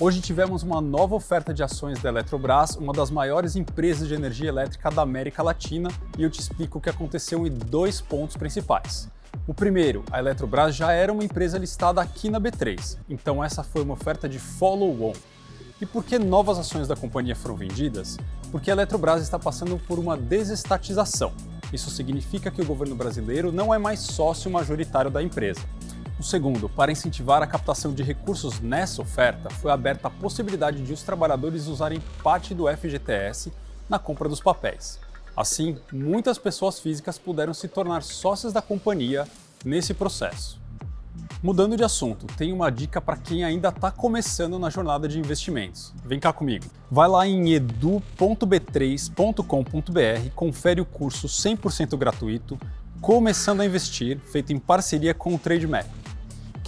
Hoje tivemos uma nova oferta de ações da Eletrobras, uma das maiores empresas de energia elétrica da América Latina, e eu te explico o que aconteceu em dois pontos principais. O primeiro, a Eletrobras já era uma empresa listada aqui na B3, então essa foi uma oferta de follow-on. E por que novas ações da companhia foram vendidas? Porque a Eletrobras está passando por uma desestatização. Isso significa que o governo brasileiro não é mais sócio majoritário da empresa. O segundo, para incentivar a captação de recursos nessa oferta, foi aberta a possibilidade de os trabalhadores usarem parte do FGTS na compra dos papéis. Assim, muitas pessoas físicas puderam se tornar sócias da companhia nesse processo. Mudando de assunto, tem uma dica para quem ainda está começando na jornada de investimentos. Vem cá comigo. Vai lá em edu.b3.com.br, confere o curso 100% gratuito Começando a Investir, feito em parceria com o Trademap.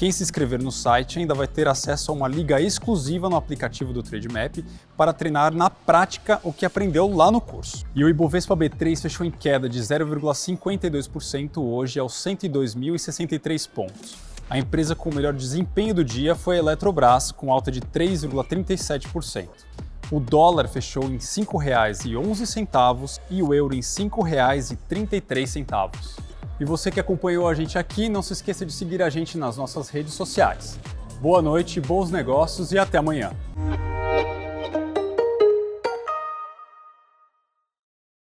Quem se inscrever no site ainda vai ter acesso a uma liga exclusiva no aplicativo do Trademap para treinar na prática o que aprendeu lá no curso. E o Ibovespa B3 fechou em queda de 0,52% hoje aos 102.063 pontos. A empresa com o melhor desempenho do dia foi a Eletrobras, com alta de 3,37%. O dólar fechou em R$ 5,11 e o euro em R$ 5,33. E você que acompanhou a gente aqui, não se esqueça de seguir a gente nas nossas redes sociais. Boa noite, bons negócios e até amanhã.